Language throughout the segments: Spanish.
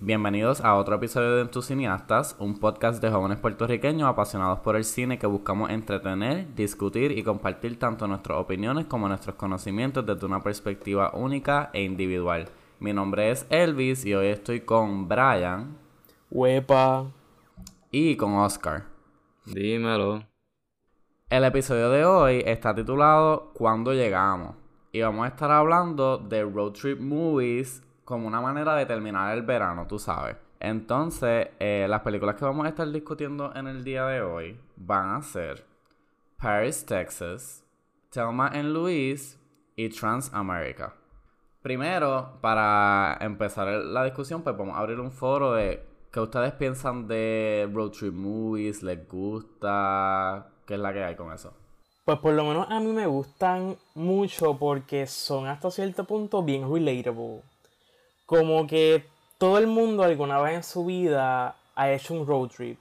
Bienvenidos a otro episodio de Tus Cineastas, un podcast de jóvenes puertorriqueños apasionados por el cine que buscamos entretener, discutir y compartir tanto nuestras opiniones como nuestros conocimientos desde una perspectiva única e individual. Mi nombre es Elvis y hoy estoy con Brian. Huepa. Y con Oscar. Dímelo. El episodio de hoy está titulado ¿Cuándo llegamos? Y vamos a estar hablando de road trip movies como una manera de terminar el verano, tú sabes. Entonces, eh, las películas que vamos a estar discutiendo en el día de hoy van a ser Paris, Texas, Thelma and Louise y Transamerica. Primero, para empezar la discusión, pues vamos a abrir un foro de qué ustedes piensan de road trip movies, les gusta, qué es la que hay con eso. Pues por lo menos a mí me gustan mucho porque son hasta cierto punto bien relatable como que todo el mundo alguna vez en su vida ha hecho un road trip.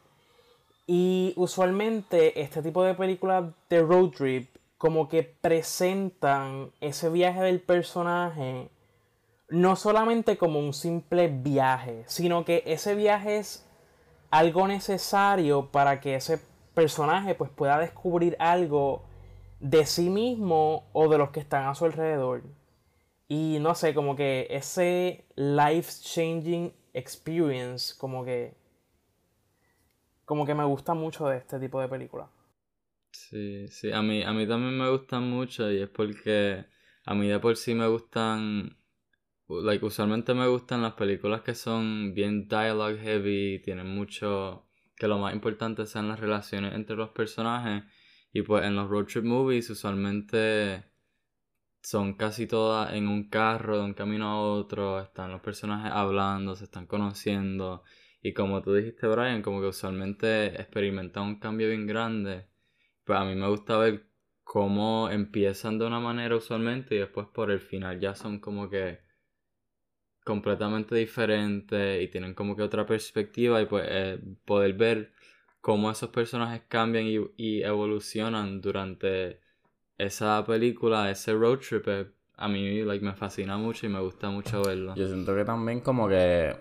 Y usualmente este tipo de películas de road trip como que presentan ese viaje del personaje no solamente como un simple viaje, sino que ese viaje es algo necesario para que ese personaje pues pueda descubrir algo de sí mismo o de los que están a su alrededor. Y no sé, como que ese life changing experience, como que. Como que me gusta mucho de este tipo de películas. Sí, sí, a mí, a mí también me gustan mucho y es porque a mí de por sí me gustan. Like, usualmente me gustan las películas que son bien dialogue heavy, tienen mucho. que lo más importante sean las relaciones entre los personajes. Y pues en los road trip movies usualmente son casi todas en un carro, de un camino a otro, están los personajes hablando, se están conociendo. Y como tú dijiste, Brian, como que usualmente experimentan un cambio bien grande. Pues a mí me gusta ver cómo empiezan de una manera usualmente y después por el final ya son como que completamente diferentes y tienen como que otra perspectiva y pues eh, poder ver cómo esos personajes cambian y evolucionan durante esa película, ese road trip, eh, a mí like, me fascina mucho y me gusta mucho verlo. Yo siento que también como que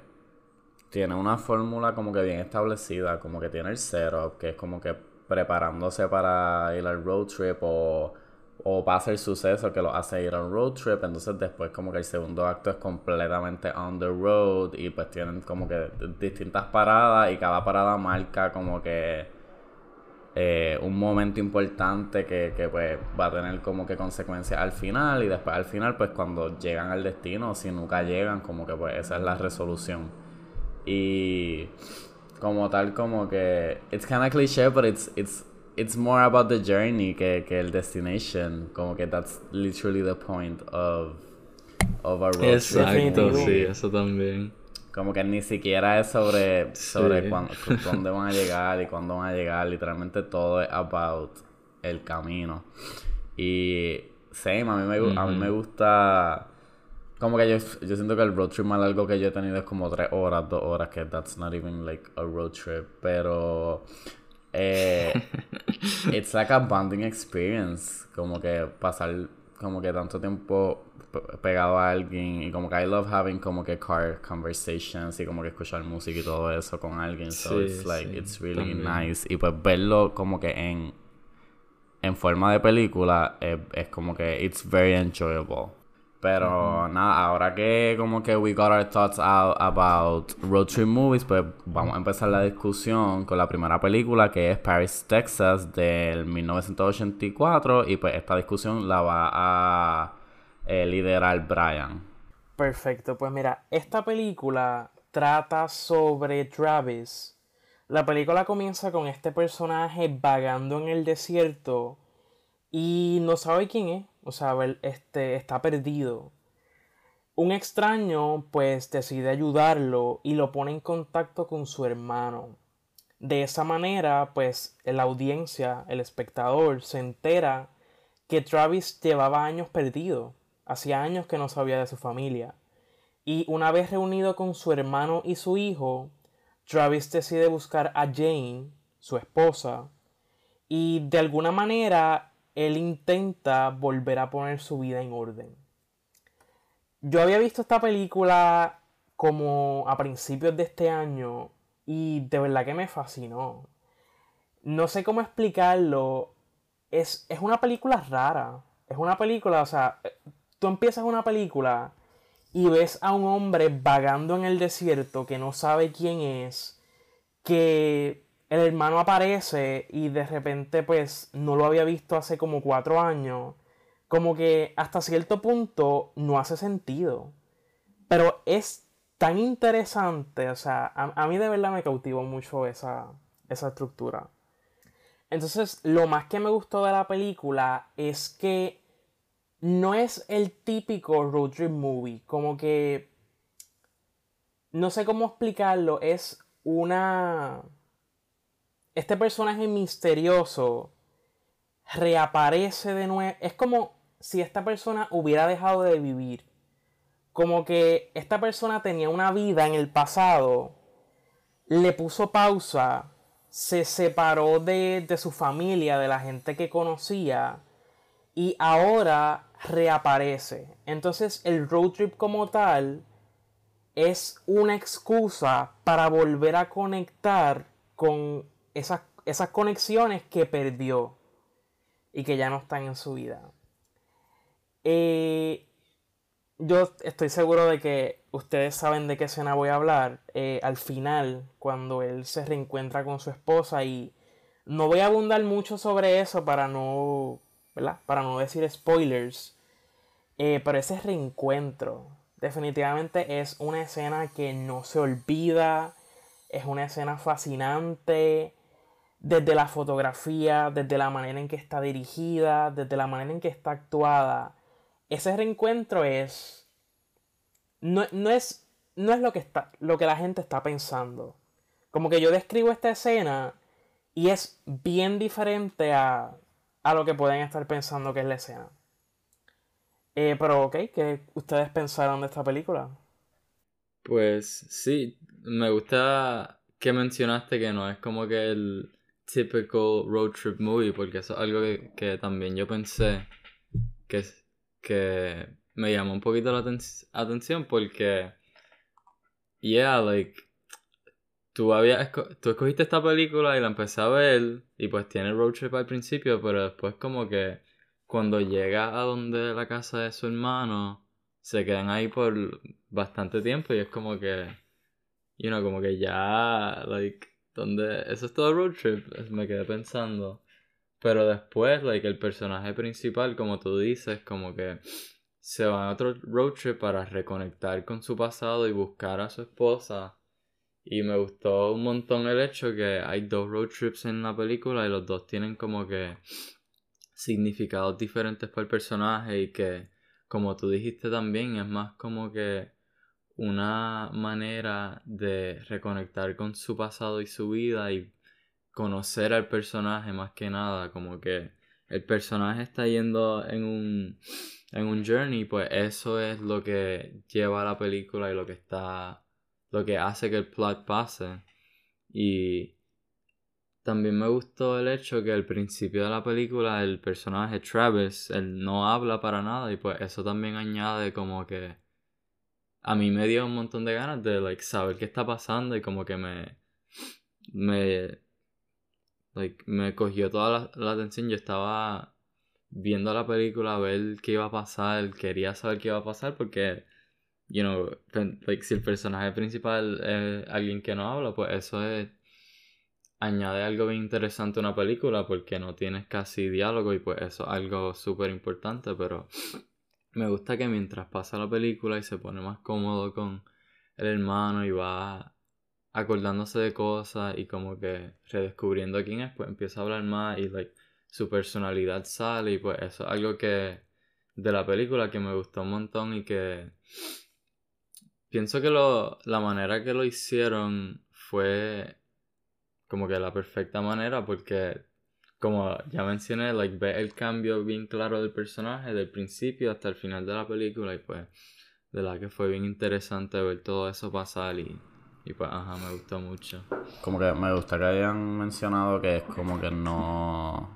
tiene una fórmula como que bien establecida, como que tiene el setup, que es como que preparándose para ir al road trip o, o pasa el suceso que lo hace ir al road trip, entonces después como que el segundo acto es completamente on the road y pues tienen como que distintas paradas y cada parada marca como que eh, un momento importante que, pues va a tener como que consecuencias al final y después al final pues cuando llegan al destino si nunca llegan como que pues esa es la resolución. Y como tal como que it's kind of cliché but it's it's it's more about the journey que, que el destination como que that's literally the point of of a road Exacto, sí, eso también. Como que ni siquiera es sobre, sobre cuándo, dónde van a llegar y cuándo van a llegar. Literalmente todo es about el camino. Y same, a mí me, a mí me gusta... Como que yo, yo siento que el road trip más largo que yo he tenido es como tres horas, dos horas, que that's not even like a road trip. Pero... Eh, it's like a bonding experience. Como que pasar como que tanto tiempo pegado a alguien y como que I love having como que car conversations y como que escuchar música y todo eso con alguien so it's like it's really nice. Y pues verlo como que en en forma de película es, como que it's very enjoyable. Pero nada, ahora que como que we got our thoughts out about road trip movies, pues vamos a empezar la discusión con la primera película que es Paris, Texas del 1984 y pues esta discusión la va a eh, liderar Brian. Perfecto, pues mira, esta película trata sobre Travis. La película comienza con este personaje vagando en el desierto y no sabe quién es, o sea, este, está perdido. Un extraño pues decide ayudarlo y lo pone en contacto con su hermano. De esa manera pues la audiencia, el espectador, se entera que Travis llevaba años perdido Hacía años que no sabía de su familia. Y una vez reunido con su hermano y su hijo, Travis decide buscar a Jane, su esposa, y de alguna manera él intenta volver a poner su vida en orden. Yo había visto esta película como a principios de este año y de verdad que me fascinó. No sé cómo explicarlo. Es, es una película rara. Es una película, o sea, tú empiezas una película y ves a un hombre vagando en el desierto que no sabe quién es, que el hermano aparece y de repente pues no lo había visto hace como cuatro años, como que hasta cierto punto no hace sentido. Pero es tan interesante, o sea, a, mí de verdad me cautivó mucho esa, esa estructura. Entonces, lo más que me gustó de la película es que no es el típico road trip movie, como que no sé cómo explicarlo, es una este personaje misterioso reaparece de nuevo. Es como si esta persona hubiera dejado de vivir. Como que esta persona tenía una vida en el pasado, le puso pausa, se separó de, de su familia, de la gente que conocía, y ahora reaparece. Entonces el road trip como tal es una excusa para volver a conectar con esas, esas conexiones que perdió y que ya no están en su vida. Eh, yo estoy seguro de que ustedes saben de qué escena voy a hablar. Eh, al final, cuando él se reencuentra con su esposa y no voy a abundar mucho sobre eso para no, Para no decir spoilers. Eh, pero ese reencuentro definitivamente es una escena que no se olvida. Es una escena fascinante desde la fotografía, desde la manera en que está dirigida, desde la manera en que está actuada. Ese reencuentro es. No, es. No es lo que está. lo que la gente está pensando. Como que yo describo esta escena y es bien diferente a, a lo que pueden estar pensando que es la escena. Eh, pero ok, ¿qué ustedes pensaron de esta película? Pues sí, me gusta que mencionaste que no es como que el typical road trip movie, porque eso es algo que, también yo pensé que, que me llamó un poquito la atención porque, yeah, like, tú, habías tú escogiste esta película y la empecé a ver y pues tiene road trip al principio, pero después como que cuando llega a donde la casa de su hermano, se quedan ahí por bastante tiempo y es como que, you know, como que ya, like, donde eso es todo road trip, me quedé pensando. Pero después, like, el personaje principal, como tú dices, como que se va a otro road trip para reconectar con su pasado y buscar a su esposa. Y me gustó un montón el hecho que hay dos road trips en la película y los dos tienen como que significados diferentes para el personaje y que, como tú dijiste también, es más como que una manera de reconectar con su pasado y su vida y conocer al personaje más que nada, como que el personaje está yendo en un, en un journey, pues eso es lo que lleva a la película y lo que está, lo que hace que el plot pase. Y también me gustó el hecho que al principio de la película el personaje Travis, él no habla para nada y pues eso también añade como que a mí me dio un montón de ganas de like, saber qué está pasando y como que me me like, me cogió toda la, atención. Yo estaba viendo la película a ver qué iba a pasar quería saber qué iba a pasar porque you know like, si el personaje principal es alguien que no habla pues eso es añade algo bien interesante a una película porque no tienes casi diálogo y pues eso es algo súper importante pero me gusta que mientras pasa la película y se pone más cómodo con el hermano y va acordándose de cosas y como que redescubriendo quién es, pues empieza a hablar más y like, su personalidad sale y pues eso es algo que de la película que me gustó un montón y que pienso que lo, la manera que lo hicieron fue como que la perfecta manera porque como ya mencioné, like, ve el cambio bien claro del personaje, del principio hasta el final de la película, y pues, de la que fue bien interesante ver todo eso pasar y, y pues, ajá, me gustó mucho. Como que me gusta que hayan mencionado que es como que no.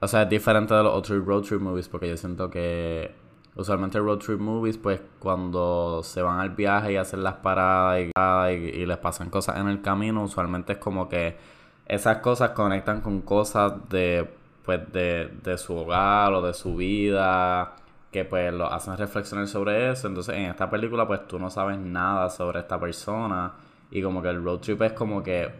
O sea, es diferente de los otros road trip movies porque yo siento que usualmente road trip movies, pues cuando se van al viaje y hacen las paradas y, les pasan cosas en el camino, usualmente es como que esas cosas conectan con cosas de, pues, de, de su hogar o de su vida que pues lo hacen reflexionar sobre eso. Entonces en esta película pues tú no sabes nada sobre esta persona y como que el road trip es como que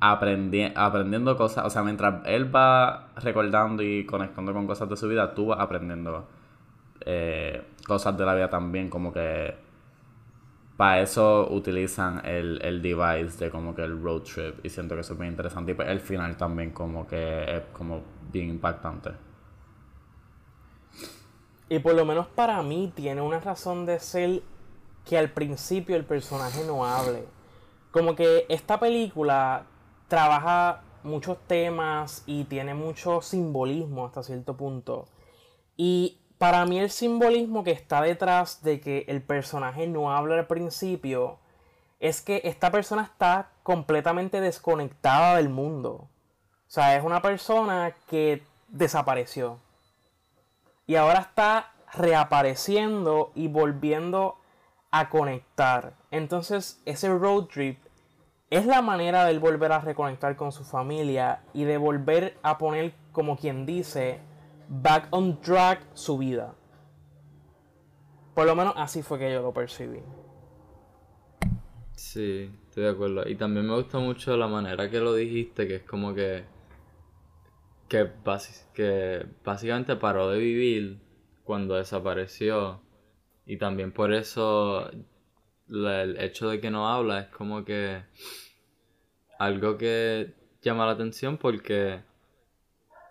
aprendi aprendiendo cosas, o sea, mientras él va recordando y conectando con cosas de su vida, tú vas aprendiendo eh, cosas de la vida también, como que para eso utilizan el, el device de como que el road trip y siento que es muy interesante y pues el final también como que es como bien impactante. Y por lo menos para mí tiene una razón de ser que al principio el personaje no hable. Como que esta película trabaja muchos temas y tiene mucho simbolismo hasta cierto punto. Y para mí el simbolismo que está detrás de que el personaje no habla al principio es que esta persona está completamente desconectada del mundo. O sea, es una persona que desapareció. Y ahora está reapareciendo y volviendo a conectar. Entonces ese road trip es la manera de él volver a reconectar con su familia y de volver a poner, como quien dice, back on track su vida. Por lo menos así fue que yo lo percibí. Sí, estoy de acuerdo. Y también me gusta mucho la manera que lo dijiste, que es como que. que, que básicamente paró de vivir cuando desapareció. Y también por eso el hecho de que no habla es como que algo que llama la atención porque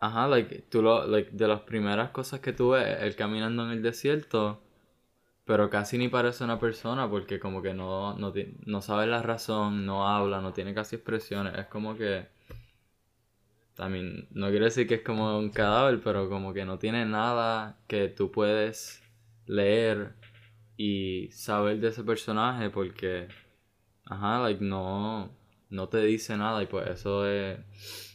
ajá, like, tú lo, like, de las primeras cosas que tú ves, él caminando en el desierto, pero casi ni parece una persona porque como que no, no, no sabe la razón, no habla, no tiene casi expresiones, es como que también no quiero decir que es como un cadáver, pero como que no tiene nada que tú puedes leer y saber de ese personaje porque, ajá, like, no, no te dice nada y pues eso es,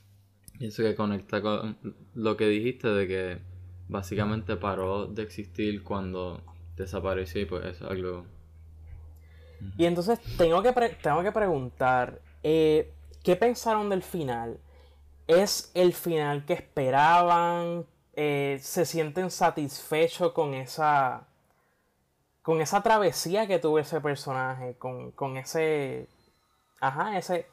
eso que conecta con lo que dijiste de que básicamente paró de existir cuando desapareció y pues es algo... Y entonces tengo que, tengo que preguntar, eh, ¿qué pensaron del final? ¿Es el final que esperaban? Eh, ¿Se sienten satisfechos con esa con esa travesía que tuvo ese personaje, con, con ese, ajá, ese,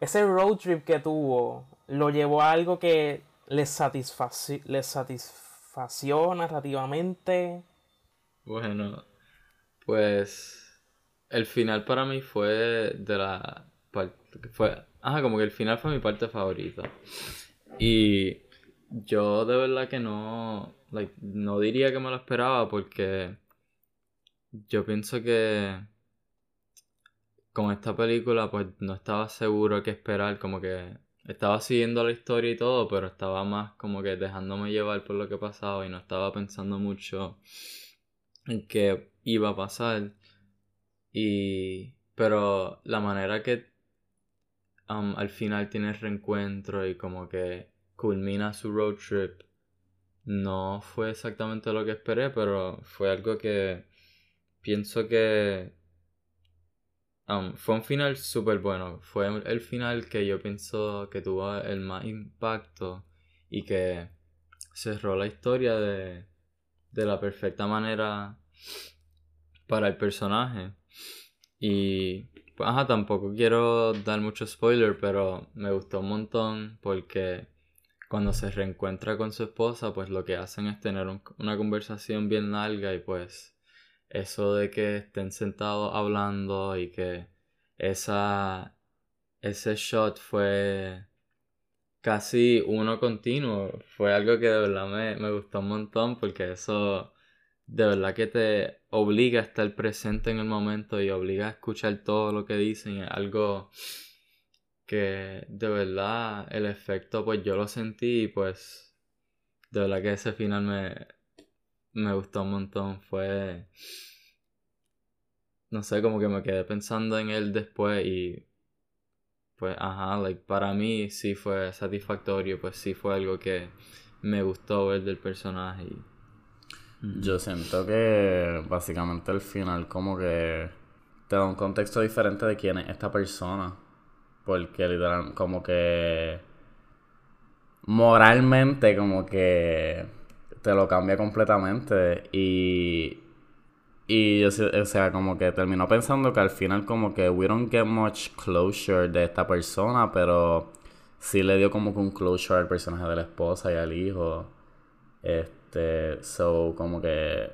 ese road trip que tuvo, lo llevó a algo que les, satisfació, les satisfació narrativamente. Bueno, pues el final para mí fue de la ajá, como que el final fue mi parte favorita. Y yo de verdad que no, like, no diría que me lo esperaba porque yo pienso que con esta película pues no estaba seguro qué esperar, como que estaba siguiendo la historia y todo, pero estaba más como que dejándome llevar por lo que pasaba y no estaba pensando mucho en qué iba a pasar. Y pero la manera que um, al final tiene el reencuentro y como que culmina su road trip no fue exactamente lo que esperé, pero fue algo que pienso que um, fue un final súper bueno. Fue el final que yo pienso que tuvo el más impacto y que cerró la historia de, de la perfecta manera para el personaje. Y pues, ajá, tampoco quiero dar mucho spoiler, pero me gustó un montón porque cuando se reencuentra con su esposa, pues lo que hacen es tener una conversación bien larga y pues eso de que estén sentados hablando y que esa, ese shot fue casi uno continuo, fue algo que de verdad me, me gustó un montón porque eso de verdad que te obliga a estar presente en el momento y obliga a escuchar todo lo que dicen, es algo que de verdad el efecto pues yo lo sentí y pues de verdad que ese final me, me gustó un montón. Fue. No sé, como que me quedé pensando en él después y. Pues, ajá, like, para mí sí fue satisfactorio, pues sí fue algo que me gustó ver del personaje. Yo siento que básicamente el final como que te da un contexto diferente de quién es esta persona. Porque literal, como que moralmente como que te lo cambia completamente y y o sea como que terminó pensando que al final como que we don't get much closure de esta persona pero sí le dio como que un closure al personaje de la esposa y al hijo. Este so como que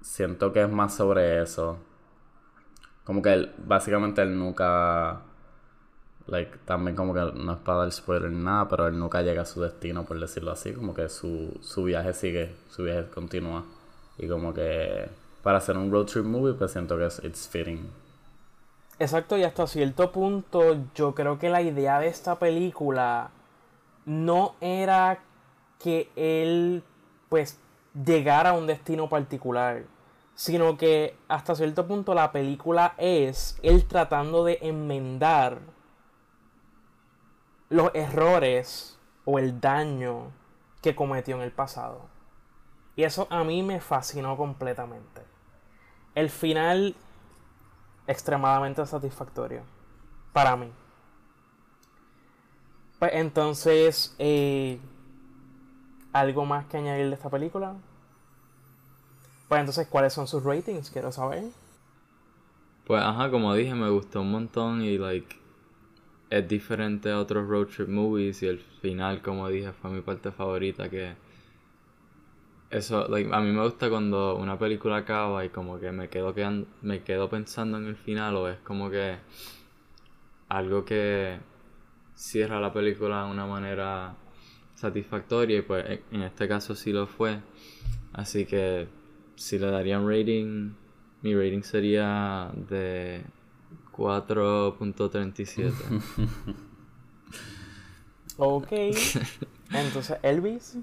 siento que es más sobre eso. Como que él, básicamente él nunca like, también como que no es para dar spoiler ni nada, pero él nunca llega a su destino, por decirlo así, como que su, su viaje sigue, su viaje continúa. Y como que para hacer un road trip movie, pues siento que es it's fitting. Exacto, y hasta cierto punto yo creo que la idea de esta película no era que él pues llegara a un destino particular, sino que hasta cierto punto la película es él tratando de enmendar los errores o el daño que cometió en el pasado. Y eso a mí me fascinó completamente. El final extremadamente satisfactorio para mí. Pues entonces, eh, ¿algo más que añadir de esta película? Pues entonces, ¿cuáles son sus ratings? Quiero saber. Pues ajá, como dije, me gustó un montón y like es diferente a otros road trip movies y el final, como dije, fue mi parte favorita que eso, like, a mí me gusta cuando una película acaba y como que me quedo me quedo pensando en el final o es como que algo que cierra la película de una manera satisfactoria y pues en este caso sí lo fue. Así que si le daría un rating, mi rating sería de 4.37. ok. Entonces, Elvis.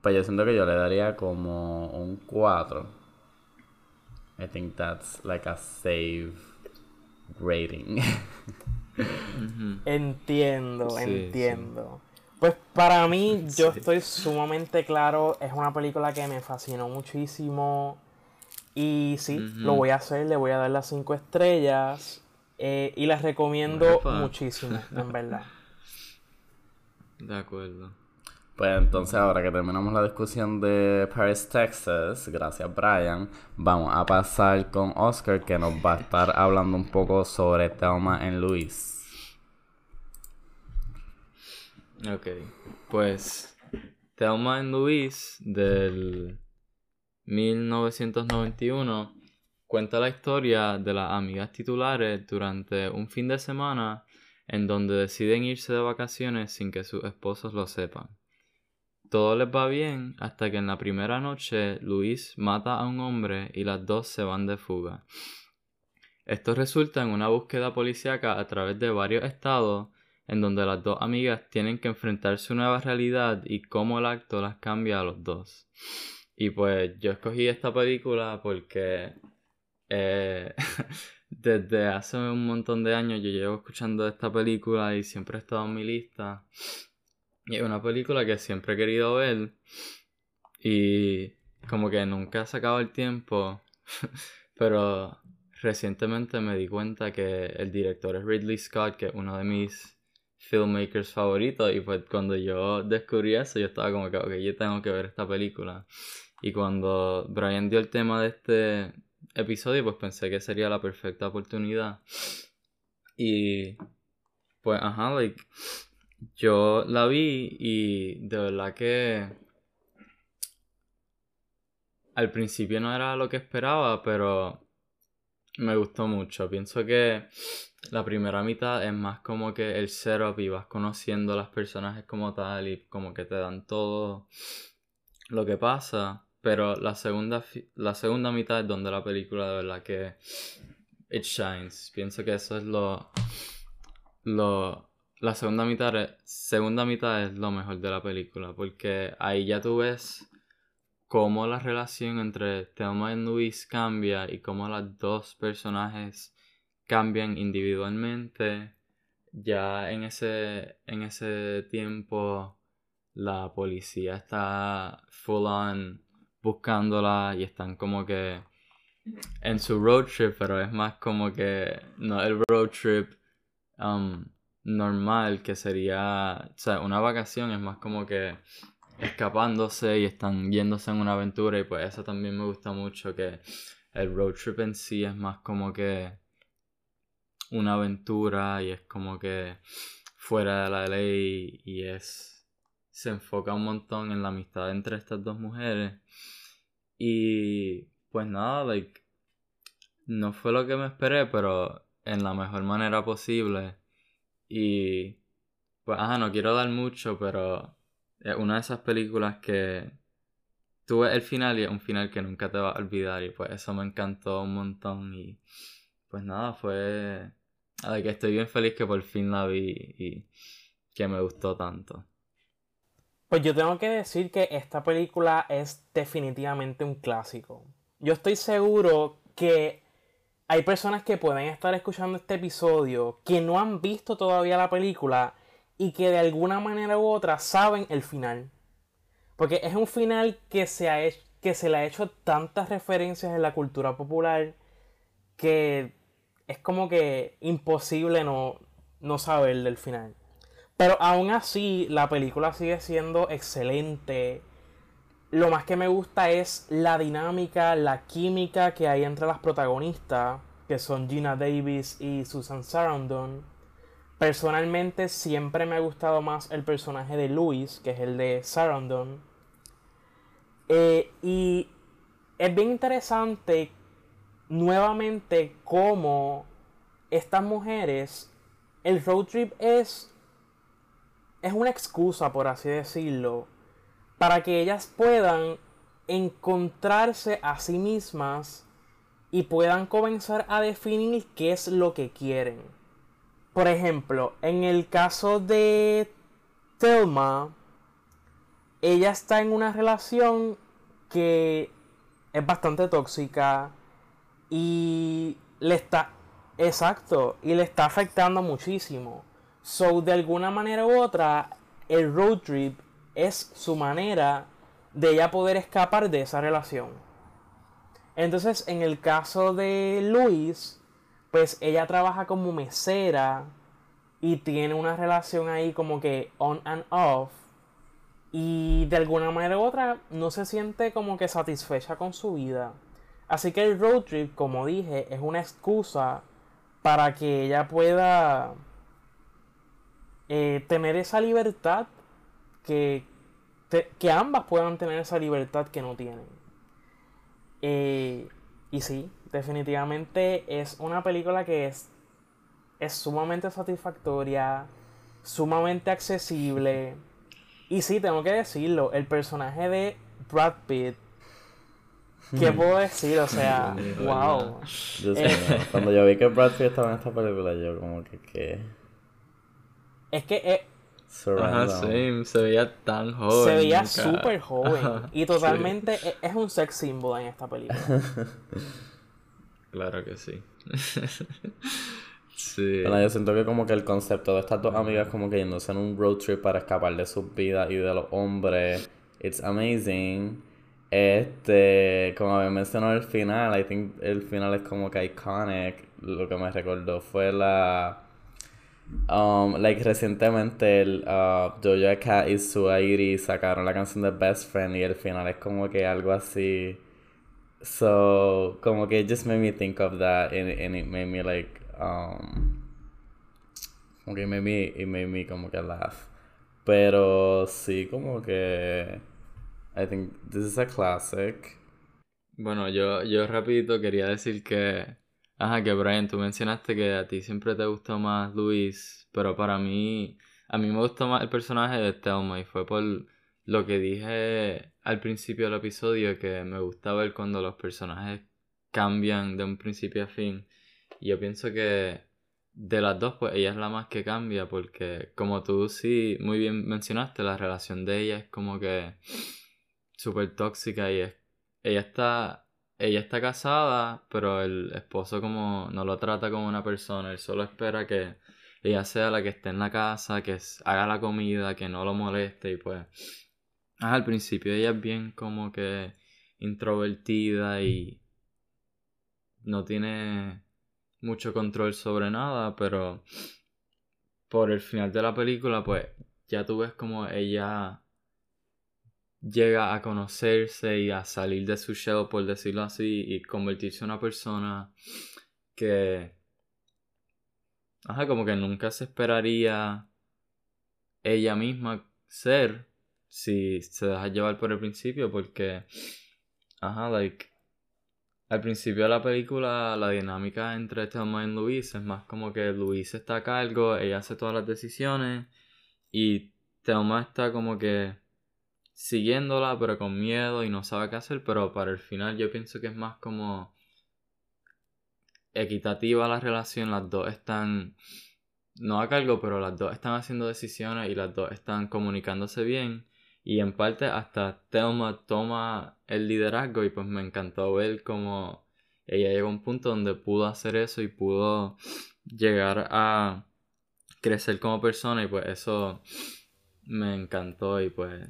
Pues yo siento que yo le daría como un 4. I think that's like a save rating. Entiendo, entiendo. Pues para mí, yo estoy sumamente claro. Es una película que me fascinó muchísimo. Y sí, lo voy a hacer, le voy a dar las 5 estrellas. Eh, y las recomiendo muchísimo, en verdad. De acuerdo. Pues entonces ahora que terminamos la discusión de Paris, Texas, gracias Brian, vamos a pasar con Oscar que nos va a estar hablando un poco sobre Thelma en Luis. Ok, pues Thelma en Luis del 1991 cuenta la historia de las amigas titulares durante un fin de semana en donde deciden irse de vacaciones sin que sus esposos lo sepan. Todo les va bien hasta que en la primera noche Luis mata a un hombre y las dos se van de fuga. Esto resulta en una búsqueda policíaca a través de varios estados en donde las dos amigas tienen que enfrentarse a una nueva realidad y cómo el acto las cambia a los dos. Y pues yo escogí esta película porque eh, desde hace un montón de años yo llevo escuchando esta película y siempre ha estado en mi lista. Y es una película que siempre he querido ver y como que nunca he sacado el tiempo, pero recientemente me di cuenta que el director es Ridley Scott, que es uno de mis filmmakers favoritos y pues cuando yo descubrí eso yo estaba como que, ok, yo tengo que ver esta película. Y cuando Brian dio el tema de este episodio, pues pensé que sería la perfecta oportunidad. Y pues, ajá, like, yo la vi y de verdad que al principio no era lo que esperaba, pero me gustó mucho. Pienso que la primera mitad es más como que el setup y vas conociendo a las personajes como tal y como que te dan todo lo que pasa. Pero la segunda, la segunda mitad es donde la película de verdad que it shines. Pienso que eso es lo. lo la segunda mitad, es, segunda mitad es lo mejor de la película. Porque ahí ya tú ves cómo la relación entre Thelma y Luis cambia y cómo las dos personajes cambian individualmente. Ya en ese, en ese tiempo la policía está full on buscándola y están como que en su road trip, pero es más como que no el road trip um, normal que sería, o sea, una vacación es más como que escapándose y están yéndose en una aventura y pues eso también me gusta mucho que el road trip en sí es más como que una aventura y es como que fuera de la ley y es se enfoca un montón en la amistad entre estas dos mujeres. Y pues nada like no fue lo que me esperé pero en la mejor manera posible. Y pues ajá no quiero dar mucho pero es una de esas películas que tuve el final y es un final que nunca te va a olvidar y pues eso me encantó un montón y pues nada, fue... A que estoy bien feliz que por fin la vi y que me gustó tanto. Pues yo tengo que decir que esta película es definitivamente un clásico. Yo estoy seguro que hay personas que pueden estar escuchando este episodio que no han visto todavía la película y que de alguna manera u otra saben el final. Porque es un final que se, ha que se le ha hecho tantas referencias en la cultura popular que es como que imposible no, no saber del final. Pero aún así, la película sigue siendo excelente. Lo más que me gusta es la dinámica, la química que hay entre las protagonistas, que son Gina Davis y Susan Sarandon Personalmente siempre me ha gustado más el personaje de Louis, que es el de Sarandon. Eh, y es bien interesante nuevamente cómo estas mujeres, el road trip es, es una excusa, por así decirlo, para que ellas puedan encontrarse a sí mismas y puedan comenzar a definir qué es lo que quieren. Por ejemplo, en el caso de Thelma, ella está en una relación que es bastante tóxica y le está exacto y le está afectando muchísimo. So de alguna manera u otra el road trip es su manera de ella poder escapar de esa relación. Entonces, en el caso de Luis, pues ella trabaja como mesera y tiene una relación ahí como que on and off y de alguna manera u otra no se siente como que satisfecha con su vida. Así que el road trip, como dije, es una excusa para que ella pueda eh, tener esa libertad que, que ambas puedan tener esa libertad que no tienen. Eh, y sí, definitivamente es una película que es, es sumamente satisfactoria, sumamente accesible. Y sí, tengo que decirlo, el personaje de Brad Pitt ¿Qué puedo decir? O sea, wow. Eh, cuando yo vi que Brad Pitt estaba en esta película, yo como que... ¿qué? Es que... Eh, Ajá, sí, se veía tan joven. Se veía súper joven. y totalmente e, es un sex symbol en esta película. Claro que sí. sí. Bueno, yo siento que como que el concepto de estas dos amigas como que yéndose en un road trip para escapar de sus vidas y de los hombres, it's amazing. Este, como había mencionado el final, I think el final es como que iconic. Lo que me recordó fue la... Um, like recientemente el uh, Doja Cat y Suairi sacaron la canción de Best Friend y el final es como que algo así So, como que just made me think of that and, and it made me like, um, como que it made me, it made me como que laugh. Pero sí, como que, I think this is a classic. Bueno, yo, yo rapidito quería decir que, ajá, que Brian, tú mencionaste que a ti siempre te gustó más Luis, pero para mí, a mí me gustó más el personaje de Thelma y fue por lo que dije al principio del episodio, que me gusta ver cuando los personajes cambian de un principio a fin. Y yo pienso que de las dos, pues ella es la más que cambia, porque como tú sí muy bien mencionaste, la relación de ella es como que súper tóxica y es, ella está ella está casada, pero el esposo como no lo trata como una persona, él solo espera que ella sea la que esté en la casa, que haga la comida, que no lo moleste y pues al principio ella es bien como que introvertida y no tiene mucho control sobre nada, pero por el final de la película, pues ya tú ves como ella llega a conocerse y a salir de su shell, por decirlo así, y convertirse en una persona que, ajá, como que nunca se esperaría ella misma ser si se deja llevar por el principio, porque, ajá, like, al principio de la película la dinámica entre Thelma y Luis es más como que Luis está a cargo, ella hace todas las decisiones y Thelma está como que siguiéndola pero con miedo y no sabe qué hacer, pero para el final yo pienso que es más como equitativa la relación, las dos están no a cargo, pero las dos están haciendo decisiones y las dos están comunicándose bien. Y en parte hasta Thelma toma el liderazgo y pues me encantó ver cómo ella llegó a un punto donde pudo hacer eso y pudo llegar a crecer como persona y pues eso me encantó y pues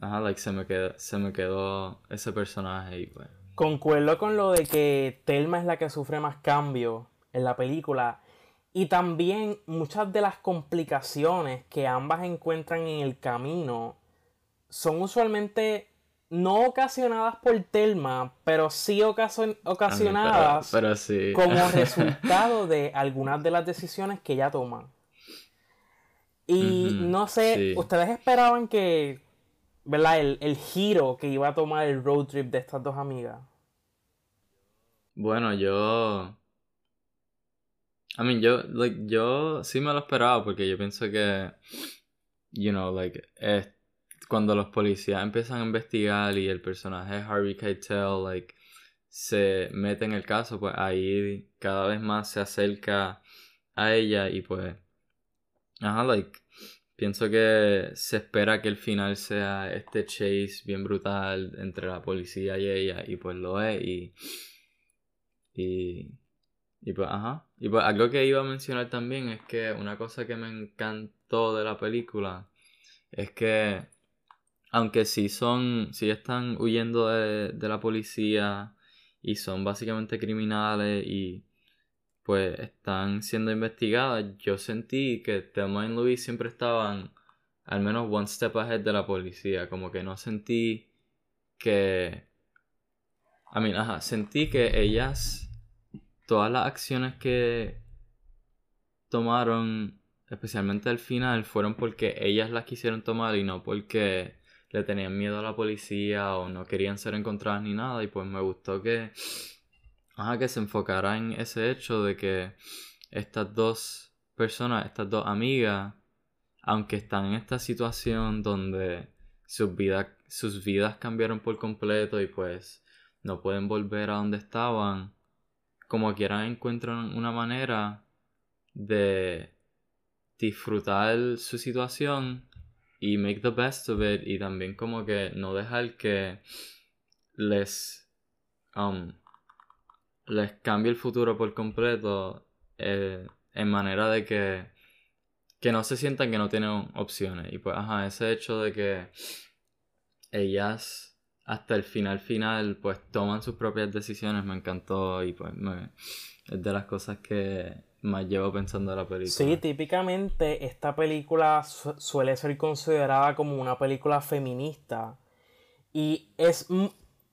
ajá, like se me quedó, se me quedó ese personaje y pues. Concuerdo con lo de que Thelma es la que sufre más cambio en la película y también muchas de las complicaciones que ambas encuentran en el camino son usualmente no ocasionadas por Telma, pero sí ocasionadas como resultado de algunas de las decisiones que ella toma. Y no sé, ¿ustedes esperaban que, ¿verdad? El, el, giro que iba a tomar el road trip de estas dos amigas. Bueno, yo... I mean, yo, like, yo sí me lo esperaba porque yo pienso que, you know, like, cuando los policías empiezan a investigar y el personaje Harvey Keitel like se mete en el caso, pues ahí cada vez más se acerca a ella y pues ajá, like pienso que se espera que el final sea este chase bien brutal entre la policía y ella y pues lo es y y y pues ajá, y pues algo que iba a mencionar también es que una cosa que me encantó de la película es que aunque sí son, sí están huyendo de, la policía y son básicamente criminales y pues están siendo investigadas, yo sentí que Thelma y Louise siempre estaban al menos one step ahead de la policía, como que no sentí que... I mean, ajá, sentí que ellas, todas las acciones que tomaron, especialmente al final, fueron porque ellas las quisieron tomar y no porque le tenían miedo a la policía o no querían ser encontradas ni nada. Y pues me gustó que, ajá, que se enfocara en ese hecho de que estas dos personas, estas dos amigas, aunque están en esta situación donde sus vidas, sus vidas cambiaron por completo y pues no pueden volver a donde estaban, como quieran encuentran una manera de disfrutar su situación y make the best of it y también como que no dejar que les um, les cambie el futuro por completo eh, en manera de que que no se sientan que no tienen opciones y pues ajá ese hecho de que ellas hasta el final final pues toman sus propias decisiones me encantó y pues es de las cosas que más llevo pensando en la película. Sí, típicamente esta película suele ser considerada como una película feminista. Y es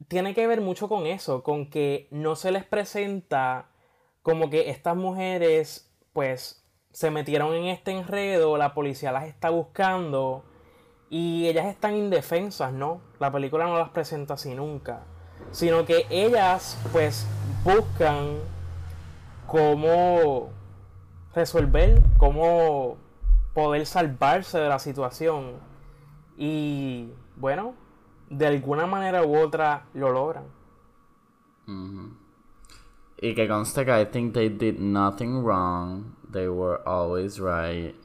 tiene que ver mucho con eso, con que no se les presenta como que estas mujeres pues se metieron en este enredo, la policía las está buscando y ellas están indefensas, ¿no? La película no las presenta así nunca, sino que ellas pues buscan cómo resolver, cómo poder salvarse de la situación. Y bueno, de alguna manera u otra lo logran. Y que conste que I think they did nothing wrong. They were always right.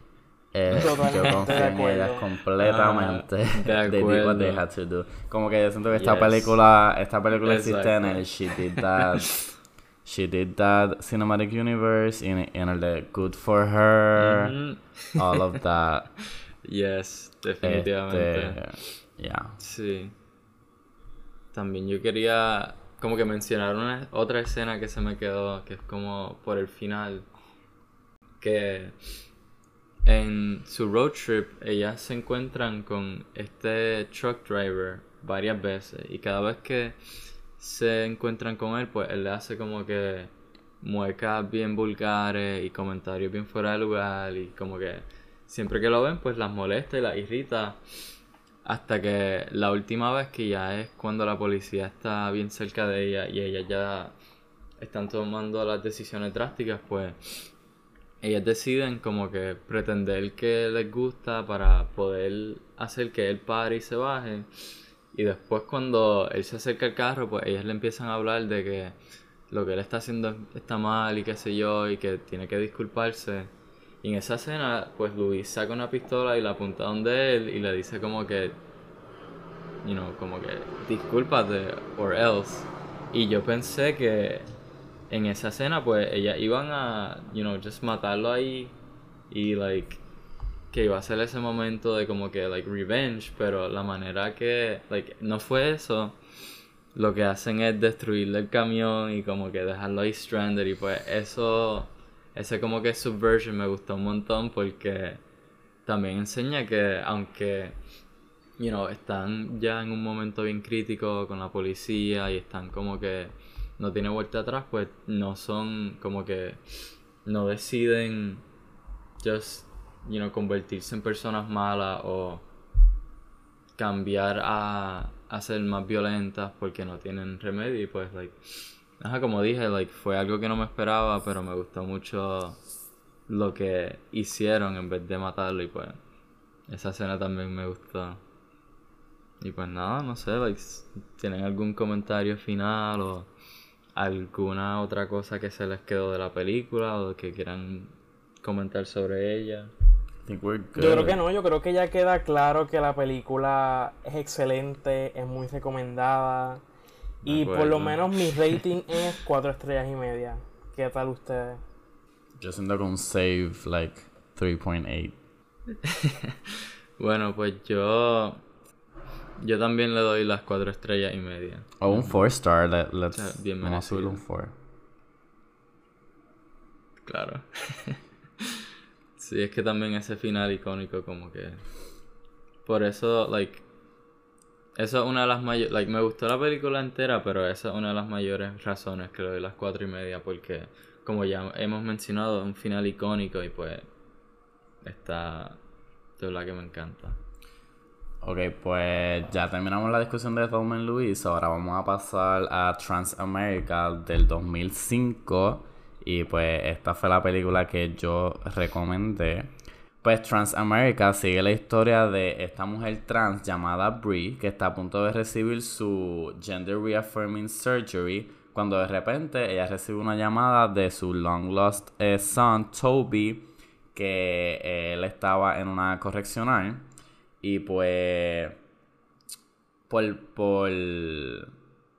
Eh, yo confío en ellas completamente. Ah, they did what they had to do. Como que yo siento que esta película, esta película existe en el She Did That. she did that cinematic universe in in the good for her mm-hmm. all of that yes definitivamente este, yeah sí también yo quería como que mencionar una, otra escena que se me quedó, que es como por el final, que en su road trip ellas se encuentran con este truck driver varias veces y cada vez que se encuentran con él, pues él le hace como que muecas bien vulgares y comentarios bien fuera de lugar y como que siempre que lo ven pues las molesta y las irrita hasta que la última vez que ya es cuando la policía está bien cerca de ella y ellas ya están tomando las decisiones drásticas pues ellas deciden como que pretender que les gusta para poder hacer que él pare y se baje y después cuando él se acerca al carro pues ellas le empiezan a hablar de que lo que él está haciendo está mal y qué sé yo, y que tiene que disculparse. Y en esa escena, pues Luis saca una pistola y la apunta donde él y le dice como que, you know, como que discúlpate or else. Y yo pensé que en esa escena, pues ellas iban a, you know, just matarlo ahí y like que iba a ser ese momento de como que like revenge, pero la manera que like no fue eso lo que hacen es destruirle el camión y como que dejarlo ahí stranded y pues eso, ese como que subversion me gustó un montón porque también enseña que aunque, you know, están ya en un momento bien crítico con la policía y están como que no tiene vuelta atrás, pues no son como que no deciden just, you know, convertirse en personas malas o cambiar a a ser más violentas porque no tienen remedio y pues like ajá como dije like fue algo que no me esperaba pero me gustó mucho lo que hicieron en vez de matarlo y pues esa escena también me gustó. Y pues nada no sé like tienen algún comentario final o alguna otra cosa que se les quedó de la película o que quieran comentar sobre ella yo creo que no, yo creo que ya queda claro que la película es excelente, es muy recomendada. Y por lo menos mi rating es 4 estrellas y media. ¿Qué tal ustedes? Yo siento que un save like 3.8. bueno, pues yo yo también le doy las 4 estrellas y media. O un 4 star, let's, bien vamos a un 4. Claro. Sí, es que también ese final icónico como que... Por eso, like... Eso es una de las mayores... Like, me gustó la película entera, pero esa es una de las mayores razones que le doy las cuatro y media, porque como ya hemos mencionado, un final icónico y pues... Está... De verdad que me encanta. Ok, pues ya terminamos la discusión de Thelma Luis. Ahora vamos a pasar a Transamerica del 2005. Y pues esta fue la película que yo recomendé. Pues Transamerica sigue la historia de esta mujer trans llamada Brie que está a punto de recibir su gender reaffirming surgery cuando de repente ella recibe una llamada de su long lost eh, son Toby que eh, él estaba en una correccional y pues por, por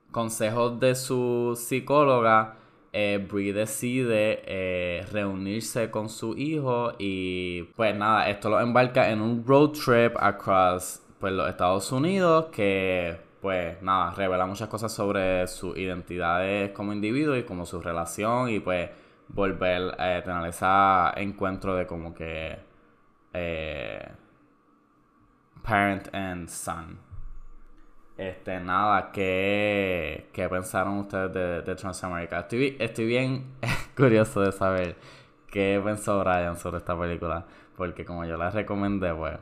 consejos de su psicóloga eh, Brie decide eh, reunirse con su hijo y pues nada, esto lo embarca en un road trip across pues, los Estados Unidos que pues nada, revela muchas cosas sobre sus identidades como individuo y como su relación y pues volver a eh, tener ese encuentro de como que eh, parent and son. Este, nada, ¿qué, qué pensaron ustedes de, de Transamerica? Estoy, estoy bien curioso de saber qué pensó Brian sobre esta película, porque como yo la recomendé, pues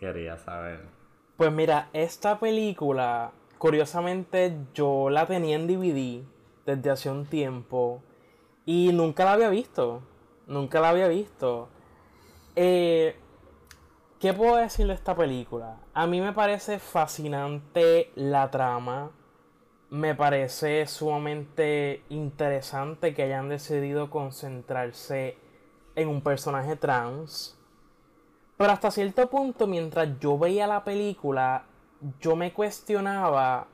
quería saber. Pues mira, esta película, curiosamente, yo la tenía en DVD desde hace un tiempo y nunca la había visto. Nunca la había visto. Eh, ¿Qué puedo decir de esta película? A mí me parece fascinante la trama. Me parece sumamente interesante que hayan decidido concentrarse en un personaje trans. Pero hasta cierto punto, mientras yo veía la película, yo me cuestionaba.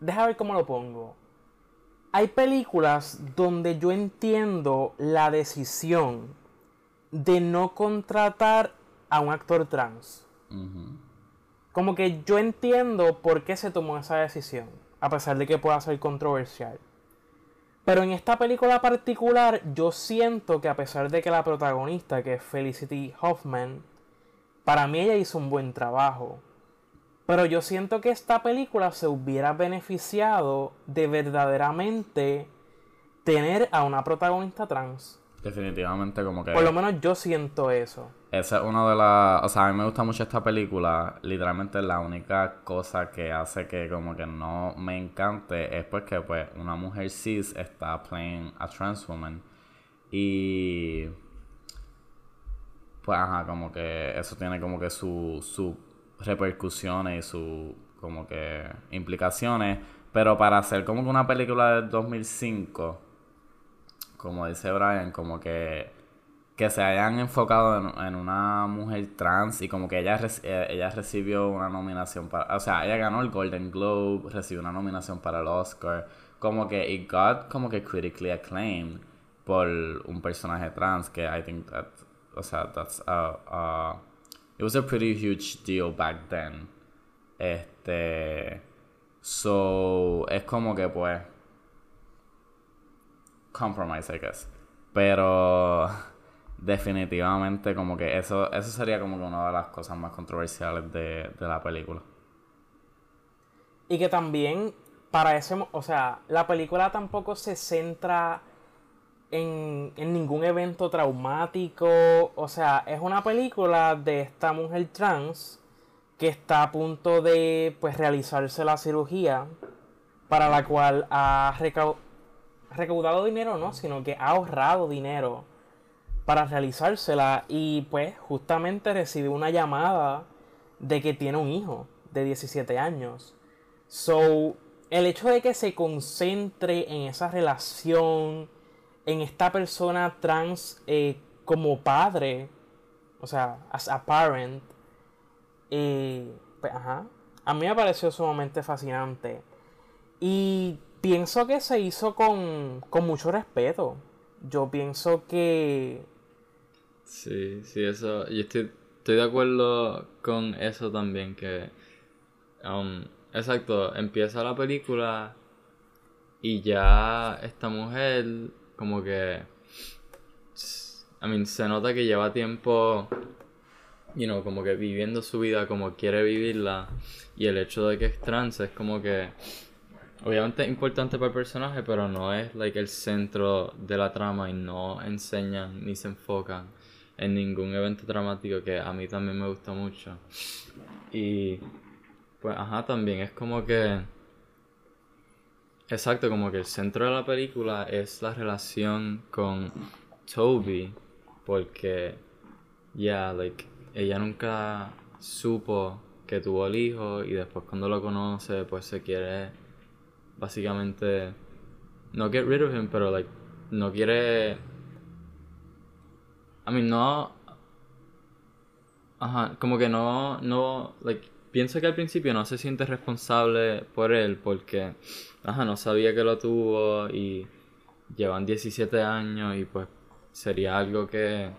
Deja ver cómo lo pongo. Hay películas donde yo entiendo la decisión de no contratar a un actor trans. como que yo entiendo por qué se tomó esa decisión, a pesar de que pueda ser controversial. Pero en esta película particular, yo siento que a pesar de que la protagonista, que es Felicity Hoffman, para mí ella hizo un buen trabajo. Pero yo siento que esta película se hubiera beneficiado de verdaderamente tener a una protagonista trans. Definitivamente como que... Por lo menos yo siento eso. Esa es una de las... O sea, a mí me gusta mucho esta película. Literalmente la única cosa que hace que como que no me encante es pues que pues una mujer cis está playing a trans woman. Y... Pues ajá, como que eso tiene como que sus su repercusiones y sus como que implicaciones. Pero para hacer como que una película de 2005 como dice Brian, como que, que se hayan enfocado en, una mujer trans y como que ella, eh, ella recibió una nominación para, o sea, ella ganó el Golden Globe, recibió una nominación para el Oscar, como que it got como que critically acclaimed por un personaje trans que I think that, o sea, that's a, it was a pretty huge deal back then. Este, so, es como que pues compromise, I guess. Pero definitivamente como que eso, eso sería como que una de las cosas más controversiales de, la película. Y que también para ese, o sea, la película tampoco se centra en, en, ningún evento traumático. O sea, es una película de esta mujer trans que está a punto de pues realizarse la cirugía para la cual ha, recaudado dinero, no, sino que ha ahorrado dinero para realizársela y pues justamente recibe una llamada de que tiene un hijo de 17 años. So, el hecho de que se concentre en esa relación, en esta persona trans eh, como padre, o sea, as a parent, eh, pues, ajá, a mí me pareció sumamente fascinante. Y pienso que se hizo con, mucho respeto. Yo pienso que... Sí, sí, eso... Yo estoy, estoy de acuerdo con eso también, que... Um, exacto, empieza la película y ya esta mujer como que... I mean, se nota que lleva tiempo, you know, como que viviendo su vida como quiere vivirla y el hecho de que es trans es como que obviamente es importante para el personaje, pero no es like el centro de la trama y no enseñan ni se enfocan en ningún evento dramático que a mí también me gusta mucho. Y pues ajá, también es como que exacto, como que el centro de la película es la relación con Toby porque ya like ella nunca supo que tuvo el hijo y después cuando lo conoce pues se quiere básicamente no get rid of him, pero like no quiere I mean, no. Ajá, como que no no like pienso que al principio no se siente responsable por él porque ajá, no sabía que lo tuvo y llevan 17 años y pues sería algo que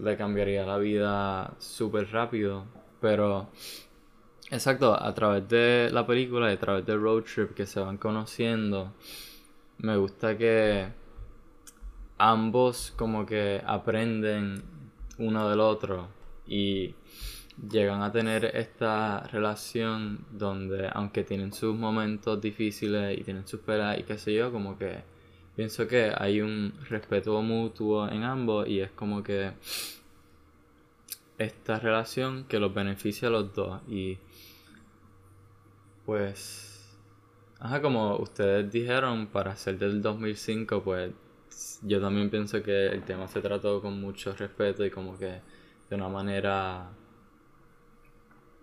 le cambiaría la vida súper rápido, pero Exacto, a través de la película y a través del road trip que se van conociendo, me gusta que ambos como que aprenden uno del otro y llegan a tener esta relación donde aunque tienen sus momentos difíciles y tienen sus peleas y qué sé yo, como que pienso que hay un respeto mutuo en ambos y es como que esta relación que los beneficia a los dos y pues, ajá, como ustedes dijeron, para ser del 2005, pues yo también pienso que el tema se trató con mucho respeto y como que de una manera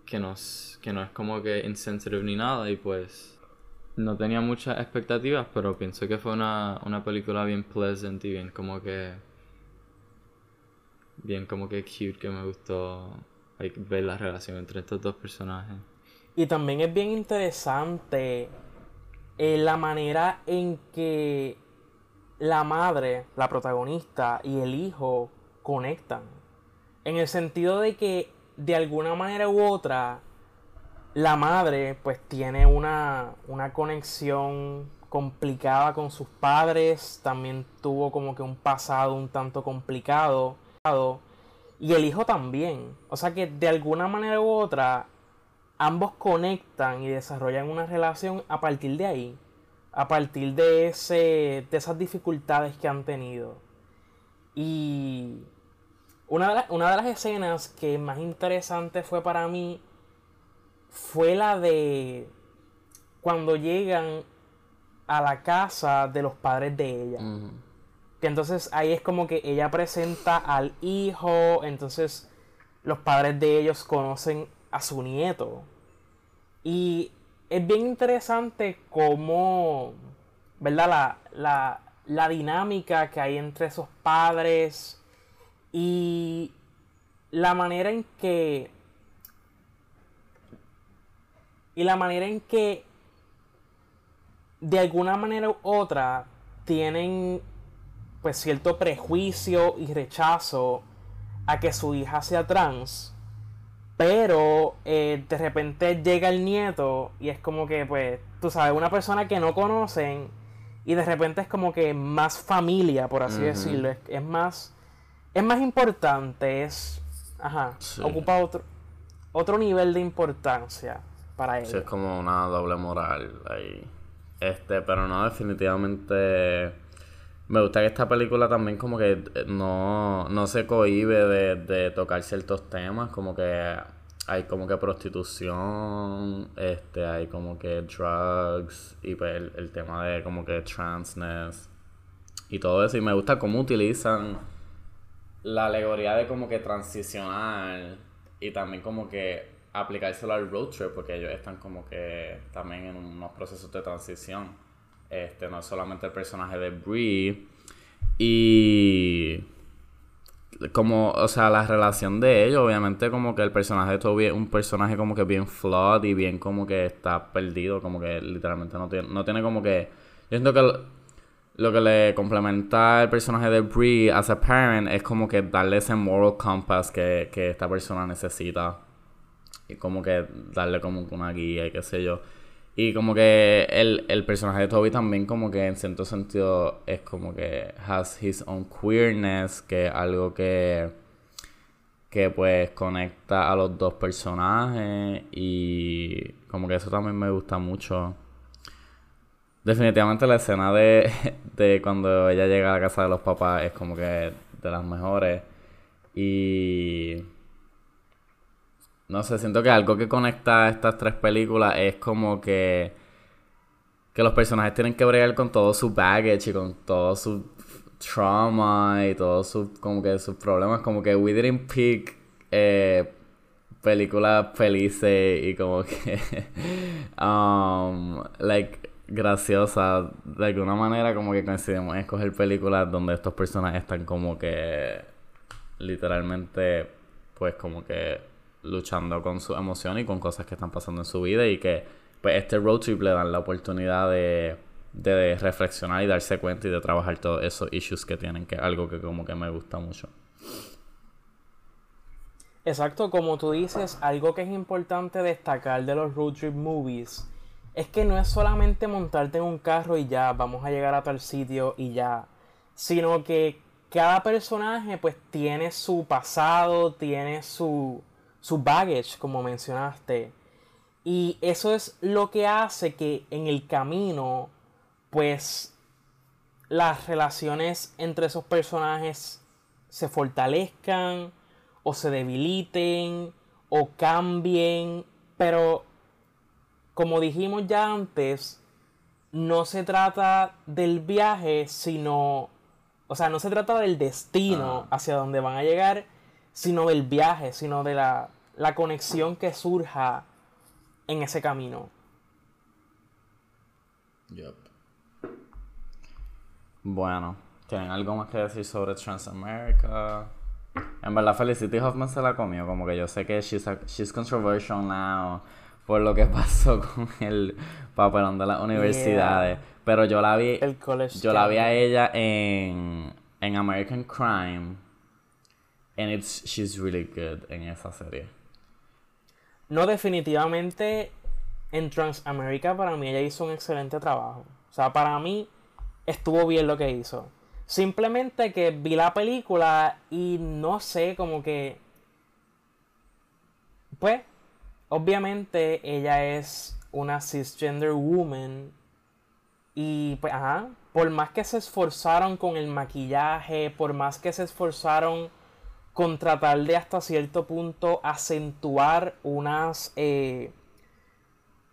que, nos, que no es como que insensitive ni nada y pues no tenía muchas expectativas, pero pienso que fue una, una película bien pleasant y bien como que bien como que cute que me gustó ver la relación entre estos dos personajes. Y también es bien interesante eh, la manera en que la madre, la protagonista y el hijo conectan. En el sentido de que de alguna manera u otra la madre pues tiene una, una conexión complicada con sus padres, también tuvo como que un pasado un tanto complicado y el hijo también. O sea que de alguna manera u otra ambos conectan y desarrollan una relación a partir de ahí, a partir de, ese, de esas dificultades que han tenido. Y una de, una de las escenas que más interesante fue para mí fue la de cuando llegan a la casa de los padres de ella. Que entonces ahí es como que ella presenta al hijo, entonces los padres de ellos conocen a su nieto. Y es bien interesante cómo, ¿verdad? La, la dinámica que hay entre esos padres y la manera en que... Y la manera en que de alguna manera u otra tienen pues cierto prejuicio y rechazo a que su hija sea trans. Pero eh, de repente llega el nieto y es como que, pues, tú sabes, una persona que no conocen y de repente es como que más familia, por así decirlo. Es, más, es más importante, es, ajá, ocupa otro, otro nivel de importancia para él. Sí, es como una doble moral ahí. Este, pero no, definitivamente. Me gusta que esta película también como que eh, no, no se cohibe de, de tocar ciertos temas, como que hay como que prostitución, este, hay como que drugs y pues el, el, tema de como que transness y todo eso. Y me gusta cómo utilizan la alegoría de como que transicionar y también como que aplicárselo al road trip porque ellos están como que también en unos procesos de transición. Este, no solamente el personaje de Brie y como, o sea, la relación de ellos, obviamente como que el personaje de Toby es un personaje como que bien flawed y bien como que está perdido, como que literalmente no tiene, no tiene como que... Yo siento que lo, que le complementa el personaje de Brie as a parent es como que darle ese moral compass que, que esta persona necesita y como que darle como una guía y qué sé yo. Y como que el, el personaje de Toby también como que en cierto sentido es como que has his own queerness, que es algo que que pues conecta a los dos personajes y como que eso también me gusta mucho. Definitivamente la escena de, de cuando ella llega a la casa de los papás es como que de las mejores y no sé, siento que algo que conecta estas tres películas es como que. Que los personajes tienen que bregar con todo su baggage y con todo su trauma y todos sus como que sus problemas. Como que We Didn't Pick eh, películas felices y como que. um, like graciosa de alguna manera como que coincidimos en escoger películas donde estos personajes están como que literalmente pues como que luchando con su emoción y con cosas que están pasando en su vida y que pues este road trip le dan la oportunidad de, de reflexionar y darse cuenta y de trabajar todos esos issues que tienen, que es algo que como que me gusta mucho. Exacto, como tú dices, algo que es importante destacar de los road trip movies es que no es solamente montarte en un carro y ya vamos a llegar a tal sitio y ya, sino que cada personaje pues tiene su pasado, tiene su, su baggage, como mencionaste. Y eso es lo que hace que en el camino, pues, las relaciones entre esos personajes se fortalezcan o se debiliten o cambien. Pero, como dijimos ya antes, no se trata del viaje, sino... O sea, no se trata del destino ah. hacia donde van a llegar, sino del viaje, sino de la, conexión que surja en ese camino. Yep. Bueno, ¿tienen algo más que decir sobre Transamerica? En verdad, Felicity Hoffman se la comió. Como que yo sé que she's, she's controversial now por lo que pasó con el papelón de las universidades. Pero yo la vi. El yo la vi a ella en, en American Crime And it's, she's really good en esa serie. no, definitivamente en Transamerica para mí ella hizo un excelente trabajo. O sea, para mí estuvo bien lo que hizo. Simplemente que vi la película y no sé, como que... Pues, obviamente ella es una cisgender woman y pues, ajá, por más que se esforzaron con el maquillaje, por más que se esforzaron con tratar de hasta cierto punto acentuar unas, eh,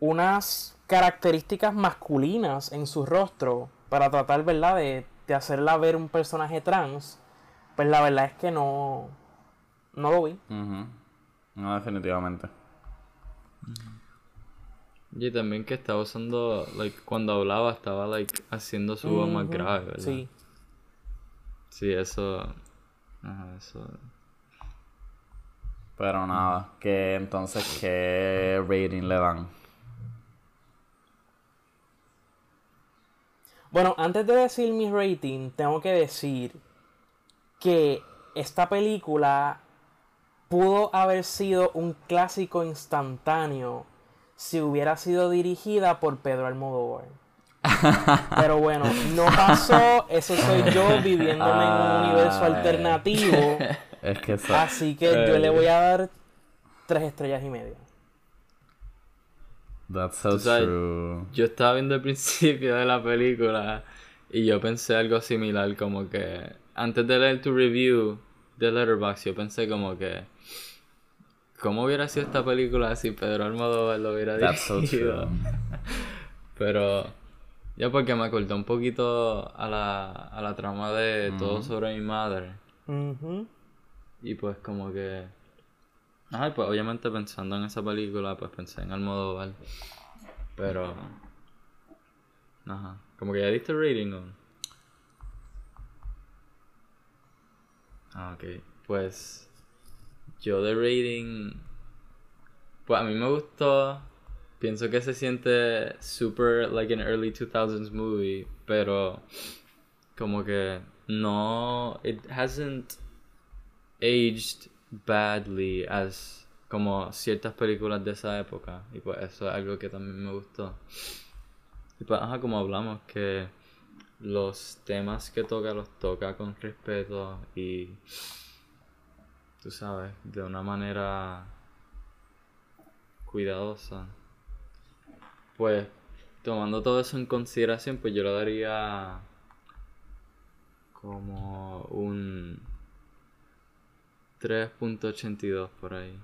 unas características masculinas en su rostro para tratar, ¿verdad?, de, de, hacerla ver un personaje trans, pues la verdad es que no, no lo vi. No, definitivamente. Y también que estaba usando, like, cuando hablaba estaba, like, haciendo su voz más grave, ¿verdad? Sí. Sí, eso... Ajá, eso... Pero nada, que entonces, ¿qué rating le dan? Bueno, antes de decir mi rating, tengo que decir que esta película pudo haber sido un clásico instantáneo si hubiera sido dirigida por Pedro Almodóvar. Pero bueno, no pasó, eso soy yo viviéndome en un universo alternativo. Es que Así que yo le voy a dar tres estrellas y media. That's so true. Yo estaba viendo el principio de la película y yo pensé algo similar, como que antes de leer tu review de Letterboxd, yo pensé como que ¿Cómo hubiera sido esta película si Pedro Almodóvar lo hubiera dirigido? Pero ya porque me acordé un poquito a la, a la trama de Todo sobre mi madre. Y pues como que... Ajá, pues obviamente pensando en esa película, pues pensé en Almodóvar. Pero... Ajá. Como que ya diste rating o... Ah, ok. Pues yo de rating. Pues a mí me gustó. Pienso que se siente super like an early 2000s movie, pero como que no. It hasn't aged badly as como ciertas películas de esa época. Y pues eso es algo que también me gustó. Y pues, ajá, como hablamos, que los temas que toca los toca con respeto y tú sabes, de una manera cuidadosa. Pues, tomando todo eso en consideración, pues yo le daría como un 3.82 por ahí.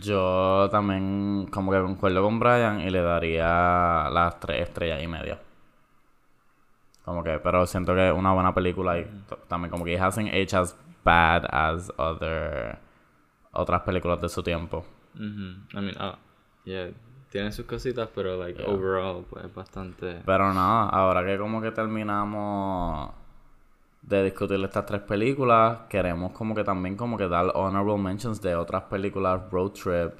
Yo también como que concuerdo con Brian y le daría las 3 estrellas y media. Como que, pero siento que es una buena película y también como que hacen hechas bad as other otras películas de su tiempo. I mean, uh, yeah, tiene sus cositas, pero like overall pues bastante. Pero no, ahora que como que terminamos de discutir estas tres películas, queremos como que también como que dar honorable mentions de otras películas road trip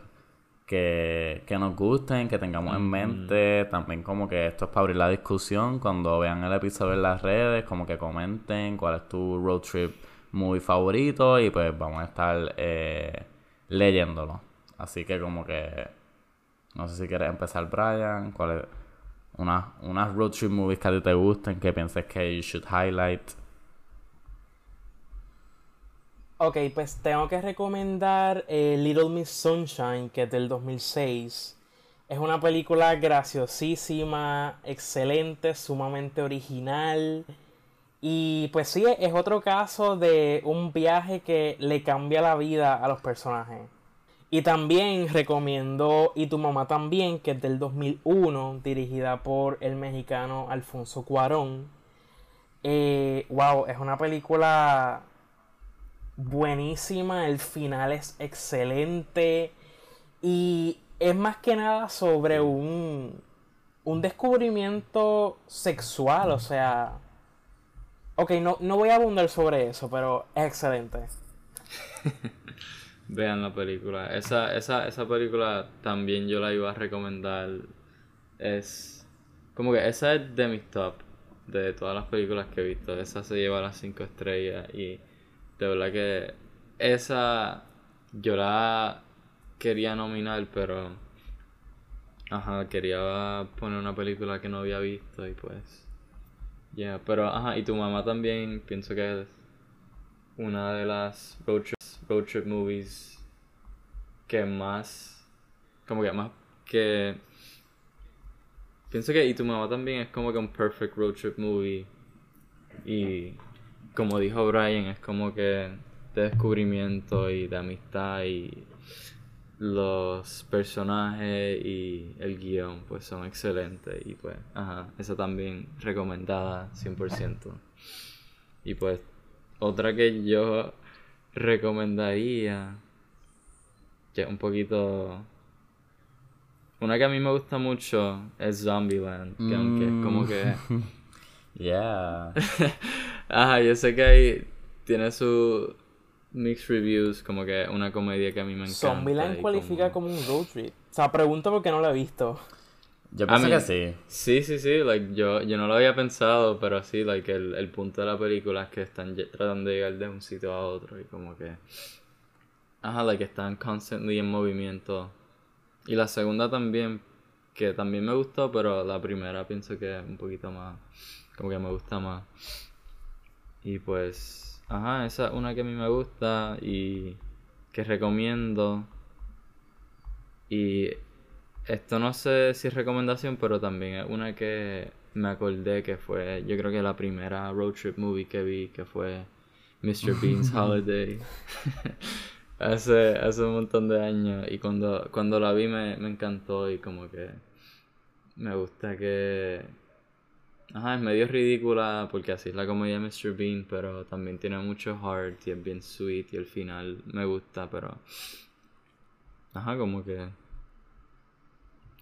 que, que nos gusten, que tengamos en mente. También como que esto es para abrir la discusión cuando vean el episodio en las redes, como que comenten cuál es tu road trip muy favorito y pues vamos a estar eh, leyéndolo. Así que como que no sé si quieres empezar Brian, cuál es unas una road trip movies que a ti te gusten, que pienses que you should highlight. Ok, pues tengo que recomendar eh, Little Miss Sunshine, que es del 2006. Es una película graciosísima, excelente, sumamente original. Y pues sí, es otro caso de un viaje que le cambia la vida a los personajes. Y también recomiendo Y tu mamá también, que es del 2001, dirigida por el mexicano Alfonso Cuarón. Eh, wow, es una película buenísima, el final es excelente y es más que nada sobre un, un descubrimiento sexual, o sea, Ok, no, no voy a abundar sobre eso, pero es excelente. Vean la película. Esa, esa, esa película también yo la iba a recomendar. Es. Como que esa es de mis top. De todas las películas que he visto. Esa se lleva las 5 estrellas. Y de verdad que esa. Yo quería nominar, pero. Ajá, quería poner una película que no había visto y pues. Ya, pero ajá, y tu mamá también pienso que es una de las road, road trip movies que más. Como que más que. Pienso que y tu mamá también es como que un perfect road trip movie. Y como dijo Brian, es como que de descubrimiento y de amistad y los personajes y el guion pues son excelentes y pues, ajá, esa también recomendada 100%. Y pues otra que yo recomendaría, que un poquito... Una que a mí me gusta mucho es Zombieland, que aunque es como que... Yeah. ajá, yo sé que ahí tiene su mixed reviews, como que una comedia que a mí me encanta. Zombieland cualifica como... un road trip. O sea, pregunto porque no lo he visto. Yo pienso que sí. Sí, sí, sí, like, yo, yo no lo había pensado, pero sí, like, el, el punto de la película es que están tratando de llegar de un sitio a otro y como que... Ajá, like, están constantly en movimiento. Y la segunda también, que también me gustó, pero la primera pienso que es un poquito más... Como que me gusta más. Y pues Ajá, esa es una que a mí me gusta y que recomiendo. Y esto no sé si es recomendación, pero también es una que me acordé que fue, yo creo que la primera road trip movie que vi, que fue Mr. Bean's Holiday. hace, hace un montón de años y cuando, cuando la vi me, me encantó y como que me gusta que Ajá, es medio ridícula porque así es la comedia Mr. Bean, pero también tiene mucho heart y es bien sweet y el final me gusta, pero... Ajá, como que...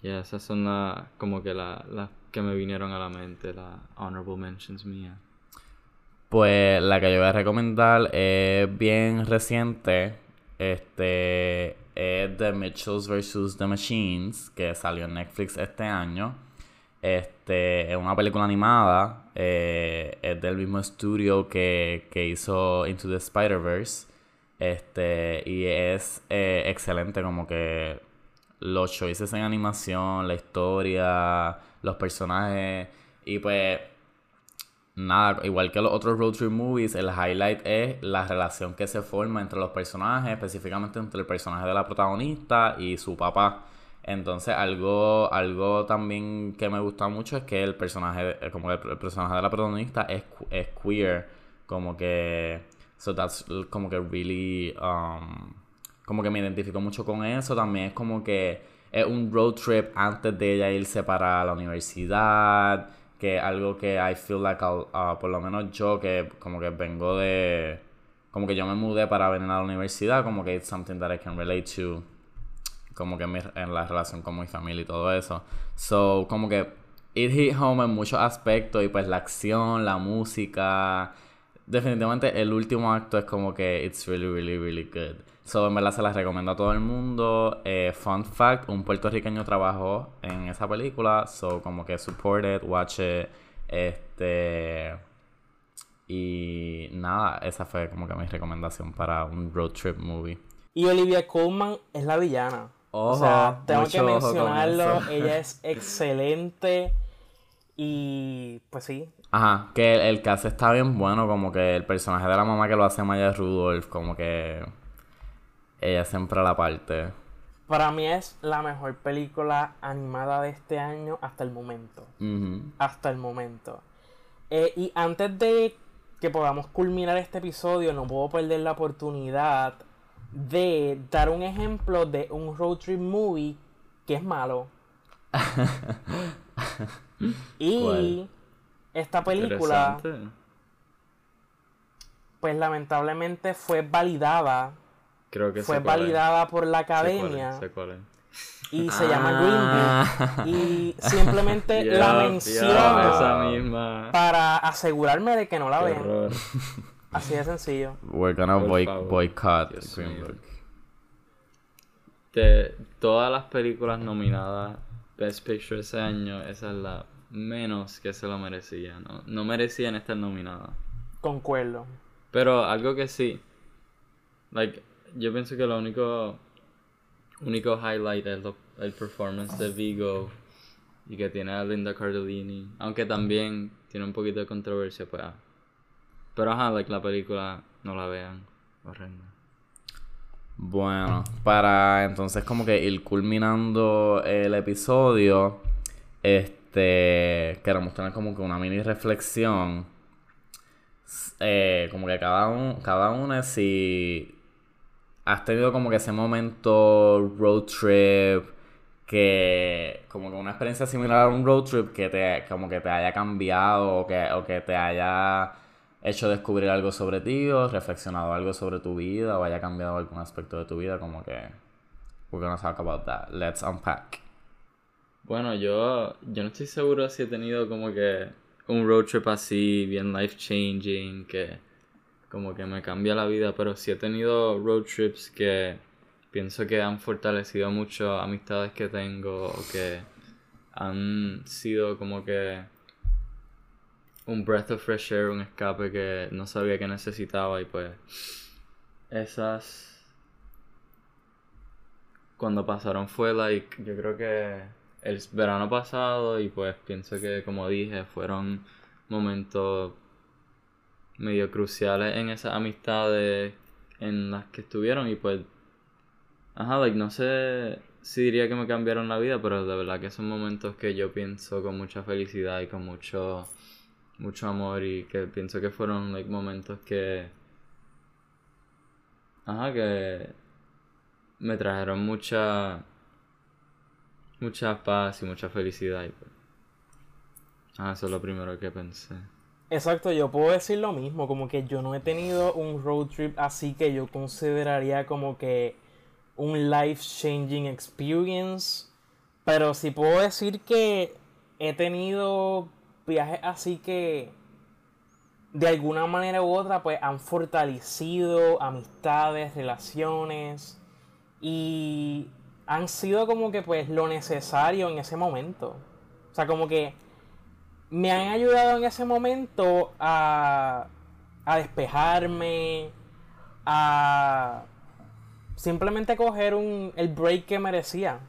Ya, esas son las como que las que me vinieron a la mente, las honorable mentions mías. Pues la que yo voy a recomendar es bien reciente. Este es The Mitchells vs. The Machines, que salió en Netflix este año. Este, es una película animada. Eh, es del mismo estudio que, hizo Into the Spider-Verse. Este, y es eh, excelente como que los choices en animación, la historia, los personajes. Y pues, nada, igual que los otros road trip movies, el highlight es la relación que se forma entre los personajes, específicamente entre el personaje de la protagonista y su papá. Entonces, algo, algo también que me gusta mucho es que el personaje, eh, como el, personaje de la protagonista es, es queer. Como que. So that's como que really. Um, como que me identifico mucho con eso. También es como que es un road trip antes de ella irse para la universidad. Que algo que I feel like, uh, por lo menos yo, que como que vengo de. Como que yo me mudé para venir a la universidad. Como que it's something that I can relate to como que en, la relación con mi familia y todo eso. So, como que it hit home en muchos aspectos y pues la acción, la música. Definitivamente el último acto es como que it's really, really, really good. So, en verdad se las recomiendo a todo el mundo. Eh, fun fact, un puertorriqueño trabajó en esa película. So, como que support it, watch it. Este... Y nada, esa fue como que mi recomendación para un road trip movie. Y Olivia Colman es la villana o sea, tengo que mencionarlo. Ella es excelente. Y pues sí. Ajá, que el, el cast está bien bueno, como que el personaje de la mamá que lo hace Maya Rudolph, como que ella siempre a la parte. Para mí es la mejor película animada de este año hasta el momento. Hasta el momento. Eh, y antes de que podamos culminar este episodio, no puedo perder la oportunidad de dar un ejemplo de un road trip movie que es malo. y esta película, pues lamentablemente fue validada. Creo que fue validada por la academia. Y se llama ah. Green Book. Y simplemente la menciono para asegurarme de que no la vean. Así de sencillo. We're gonna boycott De todas las películas nominadas Best Picture ese año, esa es la menos que se lo merecía. No, no merecían estar nominadas. Concuerdo. Pero algo que sí. Like, yo pienso que lo único único highlight es el performance de Vigo y que tiene a Linda Cardellini. Aunque también tiene un poquito de controversia, pues. Ah. Pero ajá, like, la película no la vean. Horrenda. Bueno, para entonces como que ir culminando el episodio, este, queremos tener como que una mini reflexión. Eh, como que cada, uno cada uno si has tenido como que ese momento road trip que como que una experiencia similar a un road trip que te como que te haya cambiado o que, o que te haya hecho descubrir algo sobre ti o reflexionado algo sobre tu vida o haya cambiado algún aspecto de tu vida como que we're gonna talk about that. Let's unpack. Bueno yo yo no estoy seguro si he tenido como que un road trip así bien life changing que como que me cambia la vida pero sí he tenido road trips que pienso que han fortalecido mucho amistades que tengo o que han sido como que un breath of fresh air, un escape que no sabía que necesitaba y pues esas cuando pasaron fue like yo creo que el verano pasado y pues pienso que como dije fueron momentos medio cruciales en esas amistades en las que estuvieron y pues Ajá, like, no sé si diría que me cambiaron la vida, pero de verdad que son momentos que yo pienso con mucha felicidad y con mucho, mucho amor y que pienso que fueron like, momentos que... Ajá, que me trajeron mucha... Mucha paz y mucha felicidad. Ah, eso es lo primero que pensé. Exacto, yo puedo decir lo mismo, como que yo no he tenido un road trip así que yo consideraría como que un life changing experience. Pero sí puedo decir que he tenido viajes así que de alguna manera u otra pues han fortalecido amistades, relaciones y han sido como que pues lo necesario en ese momento. O sea, como que me han ayudado en ese momento a, a despejarme, a simplemente coger un, el break que merecía.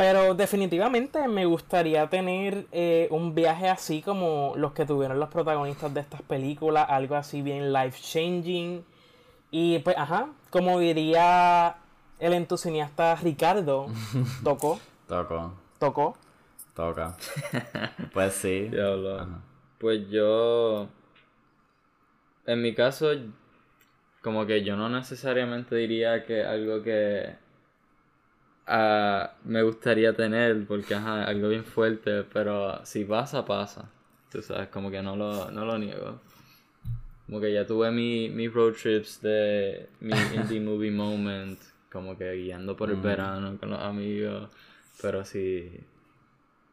Pero definitivamente me gustaría tener eh, un viaje así como los que tuvieron los protagonistas de estas películas, algo así bien life changing. Y pues, ajá, como diría el entusiasta Ricardo, tocó. tocó. Tocó. Toca. pues sí. Pues yo. En mi caso, como que yo no necesariamente diría que algo que uh, me gustaría tener, porque ajá, algo bien fuerte, pero si pasa, pasa. Tú sabes, como que no lo, no lo niego. Como que ya tuve mi, mis road trips de mi indie movie moment, como que guiando por el mm. verano con los amigos, pero si...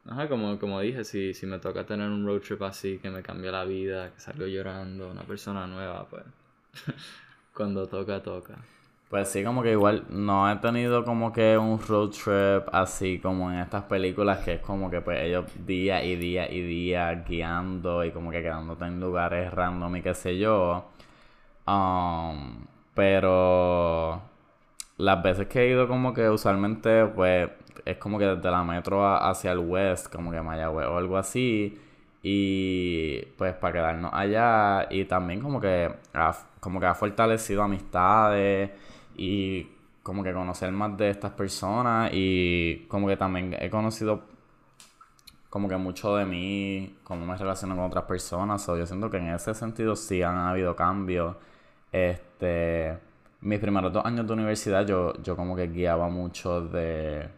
Ajá, como, como dije, si, si me toca tener un road trip así que me cambia la vida, que salgo llorando, una persona nueva, pues Cuando toca, toca. Pues sí, como que igual no he tenido como que un road trip así como en estas películas que es como que pues ellos día y día y día guiando y como que quedándote en lugares random y qué sé yo. Um, pero las veces que he ido como que usualmente pues es como que desde la metro hacia el west, como que Mayagüez o algo así. Y pues para quedarnos allá y también como que como que ha fortalecido amistades y como que conocer más de estas personas y como que también he conocido como que mucho de mí, cómo me relaciono con otras personas. O yo siento que en ese sentido sí han habido cambios. Este, mis primeros dos años de universidad yo, yo como que guiaba mucho de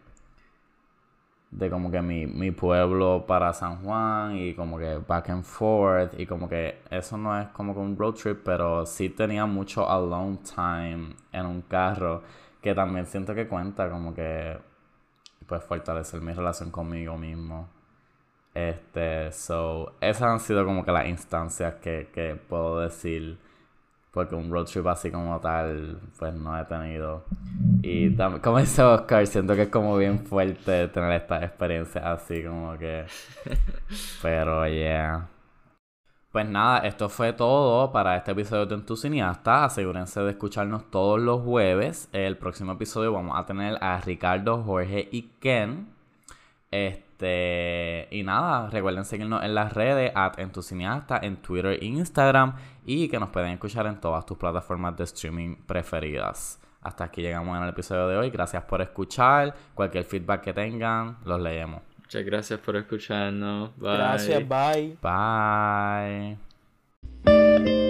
de como que mi, mi pueblo para San Juan y como que back and forth y como que eso no es como que un road trip pero sí tenía mucho alone time en un carro que también siento que cuenta como que pues fortalecer mi relación conmigo mismo. Este so esas han sido como que las instancias que, que puedo decir porque un road trip así como tal, pues no he tenido. Y también, como dice Oscar, siento que es como bien fuerte tener esta experiencia así como que... Pero yeah. Pues nada, esto fue todo para este episodio de Tu Cineasta. Asegúrense de escucharnos todos los jueves. El próximo episodio vamos a tener a Ricardo, Jorge y Ken. Este, y nada, recuerden seguirnos en las redes, at en tu cineasta, en Twitter e Instagram, y que nos pueden escuchar en todas tus plataformas de streaming preferidas. Hasta aquí llegamos en el episodio de hoy. Gracias por escuchar. Cualquier feedback que tengan, los leemos. Muchas gracias por escucharnos. Bye. Gracias, bye. Bye.